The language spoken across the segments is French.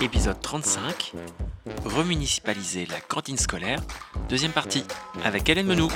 Épisode 35 Remunicipaliser la cantine scolaire, deuxième partie, avec Hélène Menou.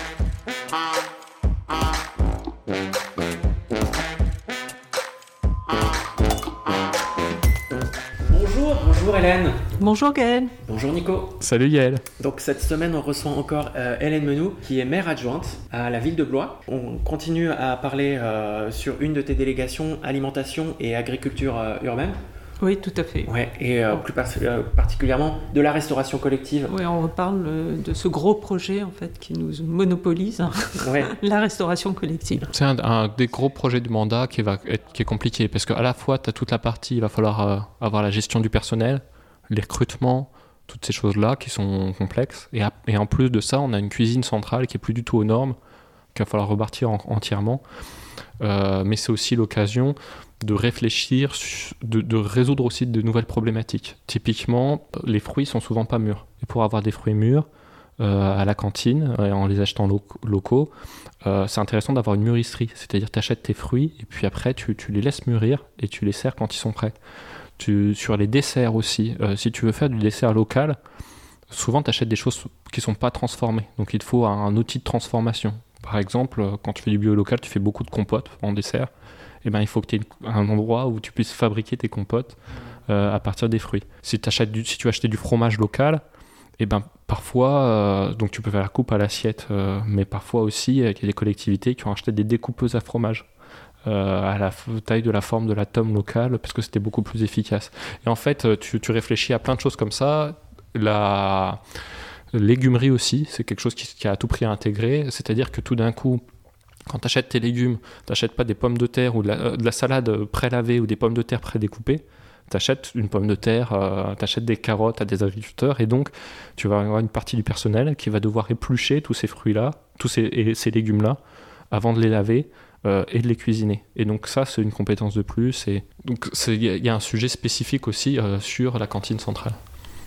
Bonjour, bonjour Hélène. Bonjour Gaël. Bonjour Nico. Salut Yael. Donc cette semaine, on reçoit encore euh, Hélène Menou, qui est maire adjointe à la ville de Blois. On continue à parler euh, sur une de tes délégations, alimentation et agriculture euh, urbaine. Oui, tout à fait. Ouais, et euh, plus par- euh, particulièrement de la restauration collective. Oui, on reparle euh, de ce gros projet en fait qui nous monopolise, hein, Ouais, la restauration collective. C'est un, un des gros projets du mandat qui, va être, qui est compliqué parce qu'à la fois, tu as toute la partie, il va falloir euh, avoir la gestion du personnel, les recrutements, toutes ces choses-là qui sont complexes. Et, à- et en plus de ça, on a une cuisine centrale qui est plus du tout aux normes, qu'il va falloir rebâtir en- entièrement. Euh, mais c'est aussi l'occasion de réfléchir, de, résoudre aussi de nouvelles problématiques. Typiquement, les fruits sont souvent pas mûrs. Et pour avoir des fruits mûrs euh, à la cantine, euh, en les achetant lo- locaux, euh, c'est intéressant d'avoir une mûrisserie. C'est-à-dire, tu achètes tes fruits et puis après, tu, les laisses mûrir et tu les sers quand ils sont prêts. Sur les desserts aussi, si tu veux faire du dessert local, souvent tu achètes des choses qui sont pas transformées. Donc il te faut un outil de transformation. Par exemple, euh, quand tu fais du bio local, tu fais beaucoup de compotes en dessert. Et ben, il faut que tu aies un endroit où tu puisses fabriquer tes compotes euh, à partir des fruits. Si, si tu acheter du fromage local, et ben, parfois, euh, donc tu peux faire la coupe à l'assiette, mais parfois aussi, il y a des collectivités qui ont acheté des découpeuses à fromage. à la taille de la forme de la tome locale parce que c'était beaucoup plus efficace. Et en fait, tu, tu réfléchis à plein de choses comme ça. La légumerie aussi, c'est quelque chose qui, a à tout prix à intégrer. C'est-à-dire que tout d'un coup, quand tu achètes tes légumes, tu n'achètes pas des pommes de terre ou de la, euh, de la salade euh, pré-lavée ou des pommes de terre pré-découpées. Tu achètes une pomme de terre, tu achètes des carottes à des agriculteurs et donc tu vas avoir une partie du personnel qui va devoir éplucher tous ces fruits-là, tous ces, et ces légumes-là, avant de les laver euh, et de les cuisiner. Et donc ça, c'est une compétence de plus. Et donc c'est- il y, a- il y a un sujet spécifique aussi euh, sur la cantine centrale.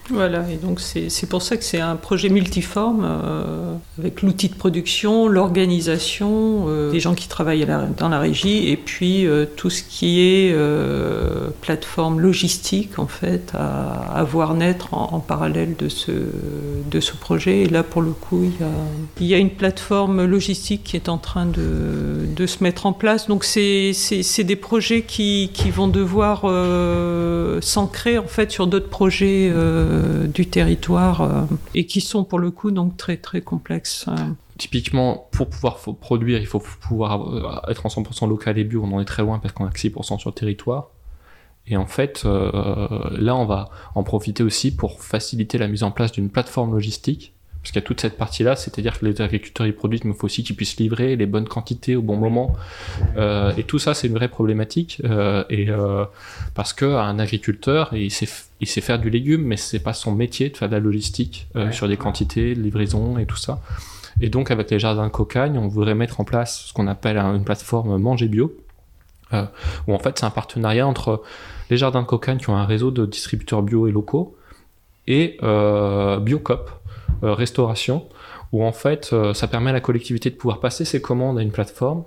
Voilà, et donc c'est pour ça que c'est un projet multiforme euh, avec l'outil de production, l'organisation, euh, les gens qui travaillent dans la régie et puis euh, tout ce qui est euh, plateforme logistique en fait à, voir naître en, parallèle de ce, de ce projet. Et là pour le coup, il y a, une plateforme logistique qui est en train de, de se mettre en place. Donc c'est des projets qui, qui vont devoir s'ancrer en fait sur d'autres projets du territoire euh, et qui sont pour le coup donc très très complexes. euh. Typiquement, pour pouvoir produire, il faut pouvoir euh, être en 100% local et bio. On en est très loin parce qu'on a que 6% sur le territoire. Et en fait, euh, là, on va en profiter aussi pour faciliter la mise en place d'une plateforme logistique. Parce qu'il y a toute cette partie-là, c'est-à-dire que les agriculteurs, ils produisent, mais il faut aussi qu'ils puissent livrer les bonnes quantités au bon moment. Euh, et tout ça, c'est une vraie problématique. Euh, et euh, parce que un agriculteur, il sait, f- il sait faire du légume, mais c'est pas son métier de faire de la logistique Ouais. sur des quantités, de livraison et tout ça. Et donc, avec les jardins Cocagne, on voudrait mettre en place ce qu'on appelle un- une plateforme Manger Bio, où en fait, c'est un partenariat entre les jardins Cocagne qui ont un réseau de distributeurs bio et locaux et Biocop, restauration, où en fait, euh, ça permet à la collectivité de pouvoir passer ses commandes à une plateforme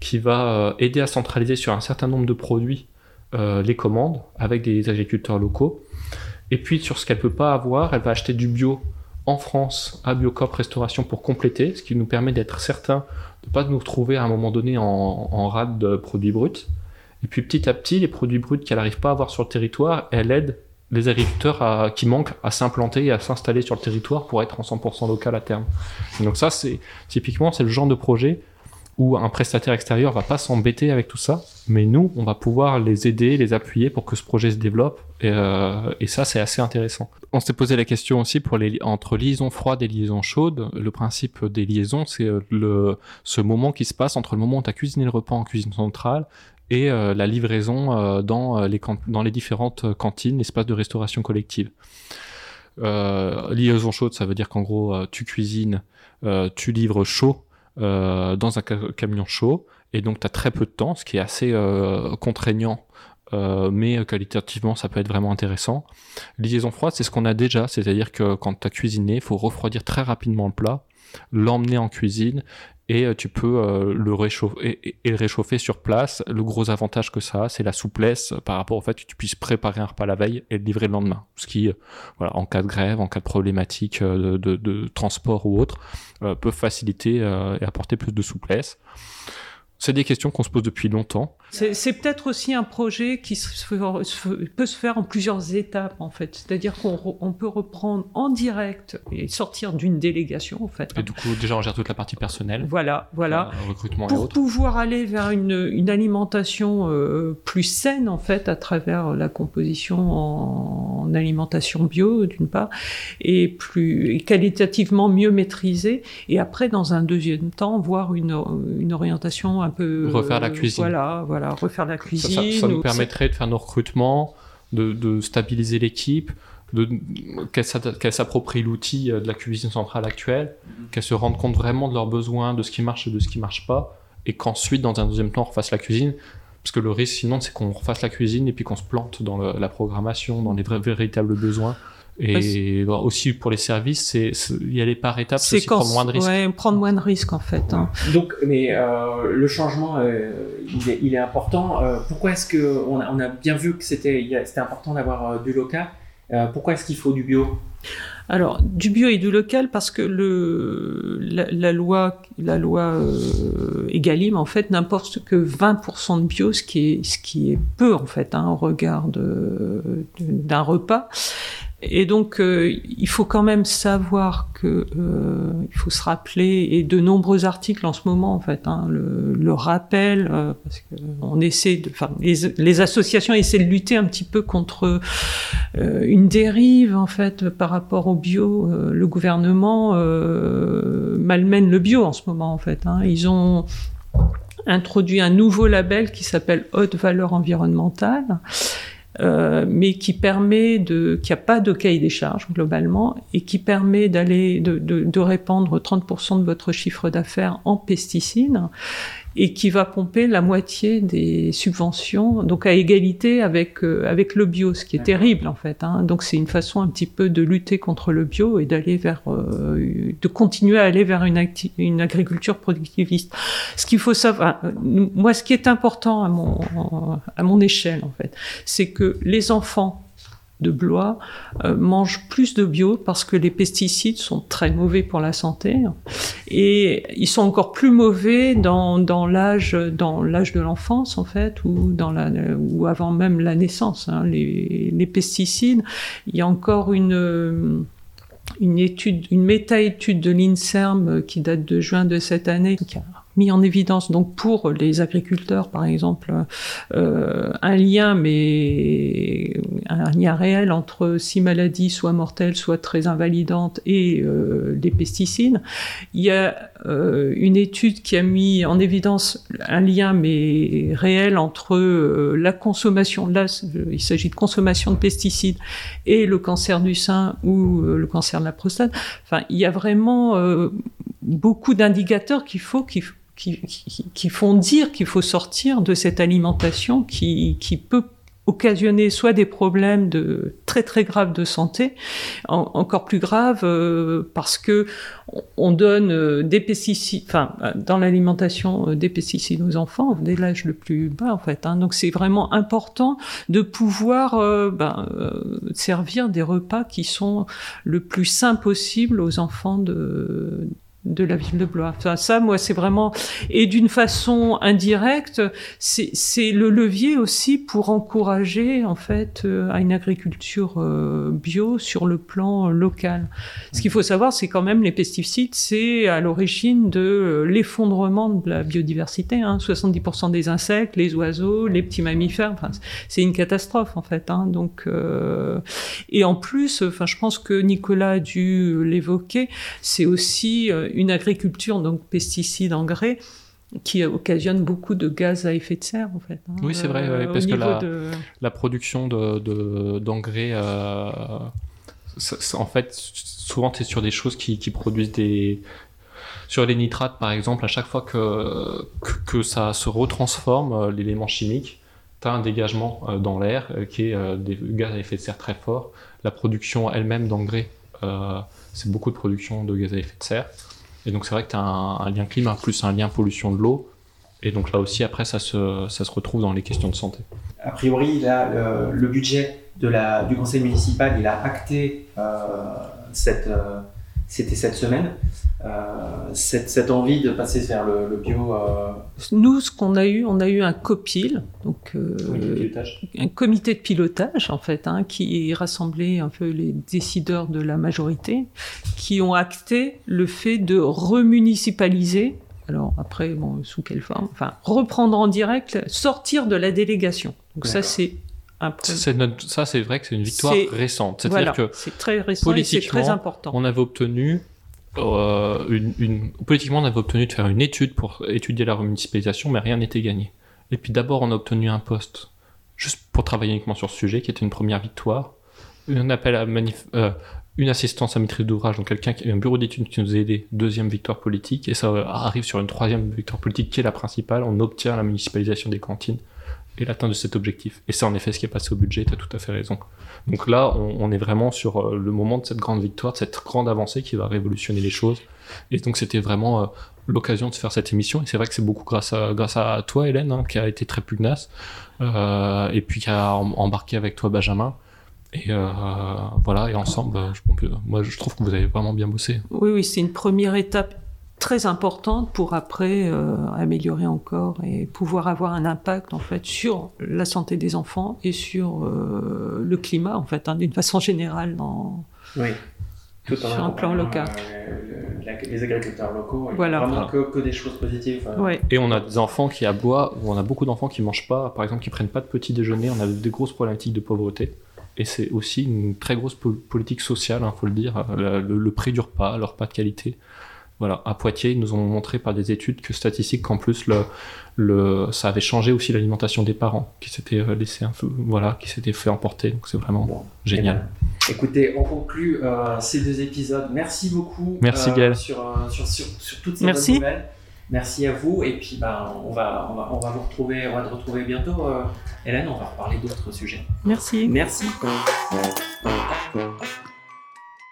qui va euh, aider à centraliser sur un certain nombre de produits euh, les commandes avec des agriculteurs locaux. Et puis, sur ce qu'elle peut pas avoir, elle va acheter du bio en France à Biocop Restauration pour compléter, ce qui nous permet d'être certain de pas nous retrouver à un moment donné en, en rade de produits bruts. Et puis petit à petit, les produits bruts qu'elle n'arrive pas à avoir sur le territoire, elle aide les agriculteurs qui manquent à s'implanter et à s'installer sur le territoire pour être en 100% local à terme. Donc ça, c'est typiquement c'est le genre de projet où un prestataire extérieur va pas s'embêter avec tout ça, mais nous, on va pouvoir les aider, les appuyer pour que ce projet se développe. Et, euh, ça, c'est assez intéressant. On s'est posé la question aussi pour les entre liaisons froides et liaisons chaudes. Le principe des liaisons, c'est euh, ce moment qui se passe entre le moment où tu as cuisiné le repas en cuisine centrale et euh, la livraison euh, dans, euh, les dans les différentes cantines, espaces de restauration collective. Liaison chaude, ça veut dire qu'en gros, tu cuisines, tu livres chaud dans un ca- camion chaud, et donc tu as très peu de temps, ce qui est assez contraignant, mais qualitativement, ça peut être vraiment intéressant. Liaison froide, c'est ce qu'on a déjà, c'est-à-dire que quand tu as cuisiné, il faut refroidir très rapidement le plat, l'emmener en cuisine et euh, tu peux euh, le réchauffer et, le réchauffer sur place. Le gros avantage que ça a, c'est la souplesse par rapport au fait que tu puisses préparer un repas la veille et le livrer le lendemain. Ce qui, voilà, en cas de grève, en cas de problématique de, de transport ou autre, peut faciliter et apporter plus de souplesse. C'est des questions qu'on se pose depuis longtemps. C'est peut-être aussi un projet qui peut se faire en plusieurs étapes, en fait. C'est-à-dire qu'on peut reprendre en direct et sortir d'une délégation, en fait. Et du coup, déjà, on gère toute la partie personnelle. Voilà, voilà. recrutement Pour pouvoir aller vers une, alimentation euh, plus saine, en fait, à travers la composition en, alimentation bio, d'une part, et plus qualitativement mieux maîtrisée. Et après, dans un deuxième temps, voir une, une orientation un peu... Refaire la cuisine. Voilà, voilà refaire la cuisine. Ça, nous permettrait de faire nos recrutements, de, stabiliser l'équipe, qu'elle s'approprie l'outil euh, de la cuisine centrale actuelle, mhm. qu'elle se rende compte vraiment de leurs besoins, de ce qui marche et de ce qui marche pas, et qu'ensuite, dans un deuxième temps, on refasse la cuisine. Parce que le risque, sinon, c'est qu'on refasse la cuisine et puis qu'on se plante dans la programmation, dans les vrais, véritables besoins. Et aussi pour les services, c'est y aller par étapes, c'est prendre moins de risques. Ouais, prendre moins de risques en fait. Hein. Donc, mais euh, le changement, euh, il, est, il, est, important. Euh, pourquoi est-ce que on a, on a, bien vu que c'était c'était important d'avoir du local? Pourquoi est-ce qu'il faut du bio? Alors, du bio et du local, parce que le, la, loi, la loi Egalim, en fait, n'importe que 20% de bio, ce qui est, ce qui est peu, en fait, hein, au regard d'un repas. Et donc, euh, il faut quand même savoir que euh, il faut se rappeler et de nombreux articles en ce moment, en fait, hein, le, le rappel, euh, parce que on essaie de, enfin, les, les, associations essaient de lutter un petit peu contre euh, une dérive, en fait, par rapport au bio. le gouvernement malmène le bio en ce moment, en fait. Hein. Ils ont introduit un nouveau label qui s'appelle haute valeur environnementale euh, mais qui permet de, qui a pas de cahier des charges globalement et qui permet d'aller de, de, de répandre 30% de votre chiffre d'affaires en pesticides et qui va pomper la moitié des subventions, donc à égalité avec euh, avec le bio, ce qui est terrible en fait. Hein. Donc c'est une façon un petit peu de lutter contre le bio et d'aller vers, euh, de continuer à aller vers une, une agriculture productiviste. Ce qu'il faut savoir, moi, ce qui est important à mon à mon échelle en fait, c'est que les enfants de Blois euh, mangent plus de bio parce que les pesticides sont très mauvais pour la santé et ils sont encore plus mauvais dans, dans l'âge dans l'âge de l'enfance en fait ou dans la ou avant même la naissance. Hein. Les, pesticides, il y a encore une une étude, une méta-étude de l'INSERM qui date de juin de cette année, qui a mis en évidence donc pour les agriculteurs par exemple euh, un lien mais un lien réel entre six maladies soit mortelles soit très invalidantes et euh, des pesticides. Il y a euh, une étude qui a mis en évidence un lien mais réel entre euh, la consommation là il s'agit de consommation de pesticides et le cancer du sein ou euh, le cancer de la prostate. Enfin, il y a vraiment beaucoup d'indicateurs qu'il faut qui, font dire qu'il faut sortir de cette alimentation qui peut occasionner soit des problèmes de très très graves de santé, encore plus graves euh, parce que on donne euh, des pesticides, enfin dans l'alimentation euh, des pesticides aux enfants dès l'âge le plus bas en fait. Hein. Donc c'est vraiment important de pouvoir ben, servir des repas qui sont le plus sains possible aux enfants de de la ville de Blois. Enfin, ça, moi, c'est vraiment et d'une façon indirecte, c'est le levier aussi pour encourager en fait euh, à une agriculture euh, bio sur le plan local. Ce qu'il faut savoir, c'est quand même les pesticides, c'est à l'origine de euh, l'effondrement de la biodiversité. Hein. 70% des insectes, les oiseaux, les petits mammifères, enfin, c'est une catastrophe en fait. Hein. Donc euh, et en plus, enfin, je pense que Nicolas a dû l'évoquer, c'est aussi agriculture, donc pesticides, engrais, qui occasionne beaucoup de gaz à effet de serre, en fait. Hein, oui, c'est vrai, euh, parce que la, la, production d'engrais, de, euh, en fait, souvent, c'est sur des choses qui, qui, produisent des... Sur les nitrates, par exemple, à chaque fois que, que, ça se retransforme, euh, l'élément chimique, tu as un dégagement dans l'air qui est des gaz à effet de serre très fort. La production elle-même d'engrais, c'est beaucoup de production de gaz à effet de serre. Et donc c'est vrai que tu as un, lien climat plus un lien pollution de l'eau. Et donc là aussi, après, ça se, ça se retrouve dans les questions de santé. A priori, là, le, budget de la, du conseil municipal, il a acté cette c'était cette semaine. Euh, cette, cette, envie de passer vers le, bio. Euh, Nous, ce qu'on a eu, on a eu un COPIL, donc euh, un comité de pilotage en fait, hein, qui rassemblait un peu les décideurs de la majorité, qui ont acté le fait de remunicipaliser. Alors après, bon, sous quelle forme Enfin, reprendre en direct, sortir de la délégation. Donc ça, c'est ça, c'est vrai que c'est une victoire récente. C'est-à-dire que c'est très récent c'est très important. On avait obtenu euh, une, politiquement, on avait obtenu de faire une étude pour étudier la remunicipalisation, mais rien n'était gagné. Et puis d'abord, on a obtenu un poste juste pour travailler uniquement sur ce sujet, qui était une première victoire. Un appel à euh, une assistance à maîtrise d'ouvrage, donc quelqu'un qui un bureau d'études qui nous a aidé, deuxième victoire politique, et ça arrive sur une troisième victoire politique qui est la principale. On obtient la municipalisation des cantines et l'atteinte de cet objectif. Et c'est en effet ce qui est passé au budget, tu as tout à fait raison. Donc là, on, est vraiment sur euh, le moment de cette grande victoire, de cette grande avancée qui va révolutionner les choses. Et donc c'était vraiment euh, l'occasion de faire cette émission. Et c'est vrai que c'est beaucoup grâce à, grâce à toi, Hélène, hein, qui a été très pugnace, euh, et puis qui a embarqué avec toi, Benjamin. Et voilà, et ensemble, moi je trouve que vous avez vraiment bien bossé. Oui, oui, c'est une première étape très importante pour après euh, améliorer encore et pouvoir avoir un impact en fait sur la santé des enfants et sur euh, le climat en fait hein, d'une façon générale dans oui. Tout sur un plan local. Euh, les agriculteurs locaux, voilà. vraiment que, que, des choses positives. Et on a des enfants qui aboient, ou on a beaucoup d'enfants qui mangent pas, par exemple qui prennent pas de petit déjeuner. On a des grosses problématiques de pauvreté. Et c'est aussi une très grosse politique sociale, il hein, faut le dire. Le, le, prix du repas, leur pas de qualité. Voilà, à Poitiers, ils nous ont montré par des études que statistiques qu'en plus le, le, ça avait changé aussi l'alimentation des parents qui s'étaient euh, laissé un peu, voilà, qui s'étaient fait emporter. Donc c'est vraiment génial. écoutez, on conclut euh, ces deux épisodes. Merci beaucoup. Merci euh, sur, sur, sur, sur, toutes ces Merci. bonnes nouvelles. Merci à vous et puis ben, on, va, on, va, on va vous retrouver, on va te retrouver bientôt, Hélène. On va reparler d'autres sujets. Merci. Merci.